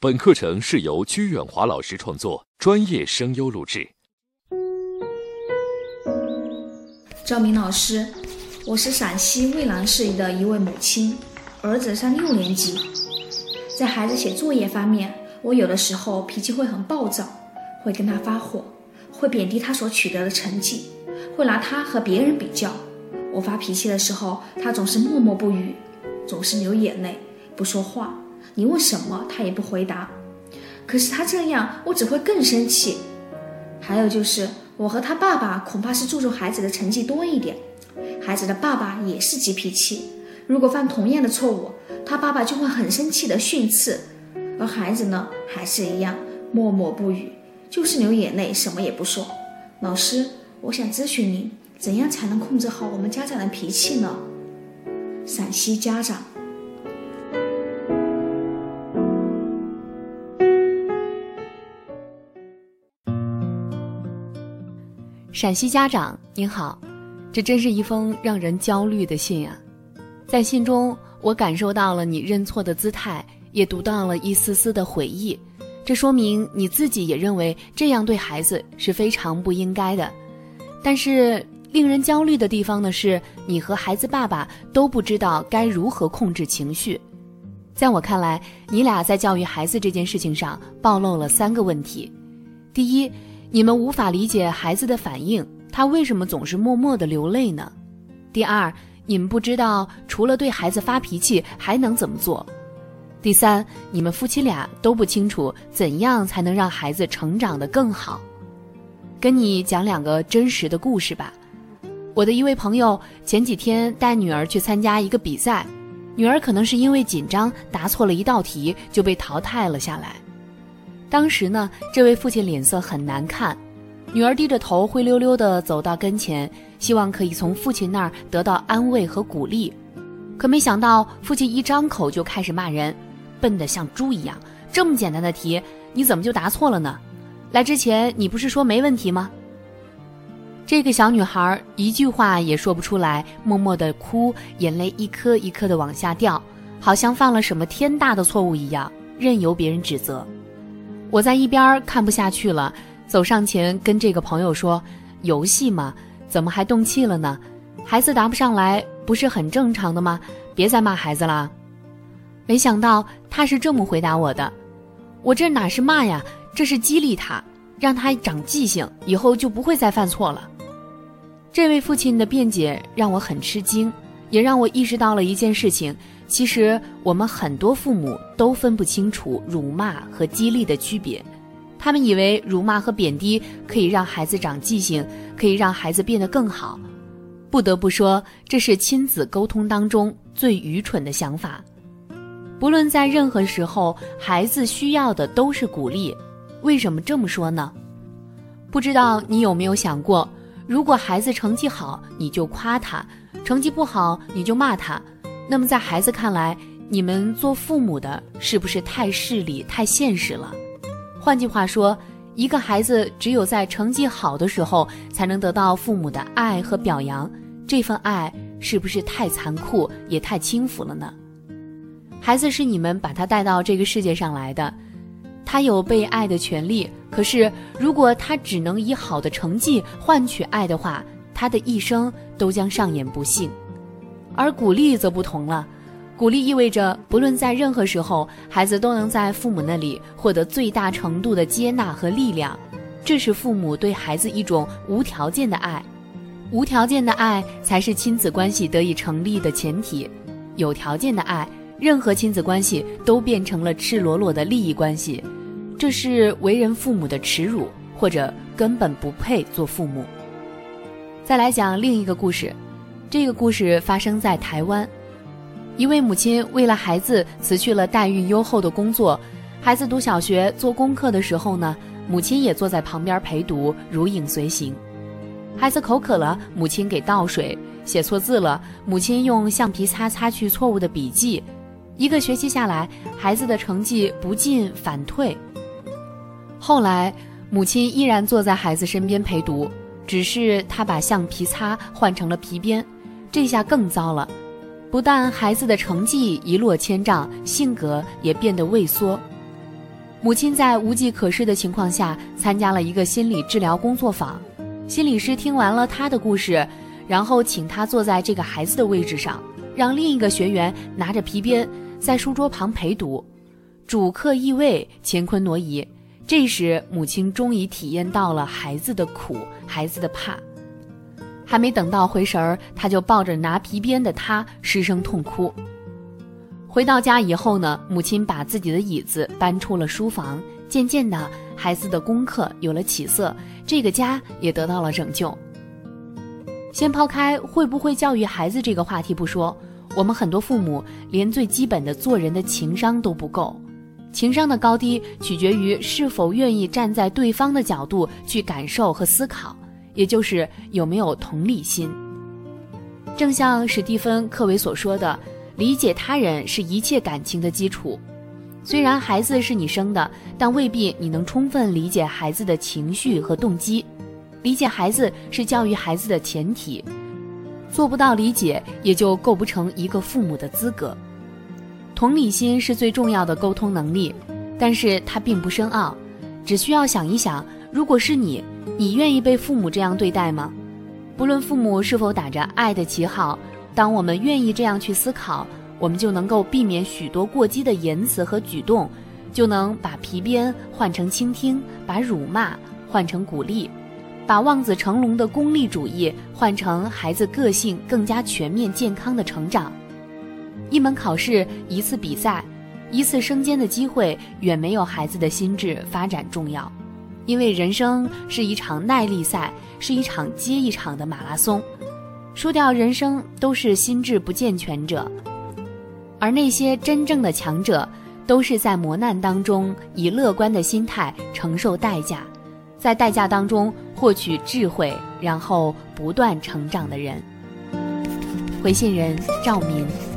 本课程是由鞠远华老师创作，专业声优录制。赵明老师，我是陕西渭南市的一位母亲，儿子上六年级，在孩子写作业方面，我有的时候脾气会很暴躁，会跟他发火，会贬低他所取得的成绩，会拿他和别人比较。我发脾气的时候，他总是默默不语，总是流眼泪，不说话。你问什么，他也不回答。可是他这样，我只会更生气。还有就是，我和他爸爸恐怕是注重孩子的成绩多一点。孩子的爸爸也是急脾气，如果犯同样的错误，他爸爸就会很生气的训斥，而孩子呢，还是一样默默不语，就是流眼泪，什么也不说。老师，我想咨询您，怎样才能控制好我们家长的脾气呢？陕西家长。陕西家长您好，这真是一封让人焦虑的信啊！在信中，我感受到了你认错的姿态，也读到了一丝丝的悔意。这说明你自己也认为这样对孩子是非常不应该的。但是令人焦虑的地方呢，是你和孩子爸爸都不知道该如何控制情绪。在我看来，你俩在教育孩子这件事情上暴露了三个问题。第一，你们无法理解孩子的反应，他为什么总是默默的流泪呢？第二，你们不知道除了对孩子发脾气还能怎么做。第三，你们夫妻俩都不清楚怎样才能让孩子成长得更好。跟你讲两个真实的故事吧。我的一位朋友前几天带女儿去参加一个比赛，女儿可能是因为紧张答错了一道题就被淘汰了下来。当时呢，这位父亲脸色很难看，女儿低着头灰溜溜地走到跟前，希望可以从父亲那儿得到安慰和鼓励，可没想到父亲一张口就开始骂人，笨得像猪一样。这么简单的题，你怎么就答错了呢？来之前你不是说没问题吗？这个小女孩一句话也说不出来，默默地哭，眼泪一颗一颗地往下掉，好像犯了什么天大的错误一样，任由别人指责。我在一边看不下去了，走上前跟这个朋友说：“游戏嘛，怎么还动气了呢？孩子答不上来，不是很正常的吗？别再骂孩子啦。”没想到他是这么回答我的：“我这哪是骂呀，这是激励他，让他长记性，以后就不会再犯错了。”这位父亲的辩解让我很吃惊，也让我意识到了一件事情。其实我们很多父母都分不清楚辱骂和激励的区别，他们以为辱骂和贬低可以让孩子长记性，可以让孩子变得更好。不得不说，这是亲子沟通当中最愚蠢的想法。不论在任何时候，孩子需要的都是鼓励。为什么这么说呢？不知道你有没有想过，如果孩子成绩好，你就夸他；成绩不好，你就骂他。那么，在孩子看来，你们做父母的是不是太势利、太现实了？换句话说，一个孩子只有在成绩好的时候才能得到父母的爱和表扬，这份爱是不是太残酷、也太轻浮了呢？孩子是你们把他带到这个世界上来的，他有被爱的权利。可是，如果他只能以好的成绩换取爱的话，他的一生都将上演不幸。而鼓励则不同了，鼓励意味着不论在任何时候，孩子都能在父母那里获得最大程度的接纳和力量，这是父母对孩子一种无条件的爱，无条件的爱才是亲子关系得以成立的前提。有条件的爱，任何亲子关系都变成了赤裸裸的利益关系，这是为人父母的耻辱，或者根本不配做父母。再来讲另一个故事。这个故事发生在台湾，一位母亲为了孩子辞去了待遇优厚的工作。孩子读小学做功课的时候呢，母亲也坐在旁边陪读，如影随形。孩子口渴了，母亲给倒水；写错字了，母亲用橡皮擦擦去错误的笔记。一个学期下来，孩子的成绩不进反退。后来，母亲依然坐在孩子身边陪读，只是她把橡皮擦换成了皮鞭。这下更糟了，不但孩子的成绩一落千丈，性格也变得畏缩。母亲在无计可施的情况下，参加了一个心理治疗工作坊。心理师听完了他的故事，然后请他坐在这个孩子的位置上，让另一个学员拿着皮鞭在书桌旁陪读。主客易位，乾坤挪移。这时，母亲终于体验到了孩子的苦，孩子的怕。还没等到回神儿，他就抱着拿皮鞭的他失声痛哭。回到家以后呢，母亲把自己的椅子搬出了书房。渐渐的，孩子的功课有了起色，这个家也得到了拯救。先抛开会不会教育孩子这个话题不说，我们很多父母连最基本的做人的情商都不够。情商的高低取决于是否愿意站在对方的角度去感受和思考。也就是有没有同理心。正像史蒂芬·克维所说的，理解他人是一切感情的基础。虽然孩子是你生的，但未必你能充分理解孩子的情绪和动机。理解孩子是教育孩子的前提，做不到理解，也就构不成一个父母的资格。同理心是最重要的沟通能力，但是它并不深奥，只需要想一想，如果是你。你愿意被父母这样对待吗？不论父母是否打着爱的旗号，当我们愿意这样去思考，我们就能够避免许多过激的言辞和举动，就能把皮鞭换成倾听，把辱骂换成鼓励，把望子成龙的功利主义换成孩子个性更加全面健康的成长。一门考试，一次比赛，一次升迁的机会，远没有孩子的心智发展重要。因为人生是一场耐力赛，是一场接一场的马拉松，输掉人生都是心智不健全者，而那些真正的强者，都是在磨难当中以乐观的心态承受代价，在代价当中获取智慧，然后不断成长的人。回信人赵明。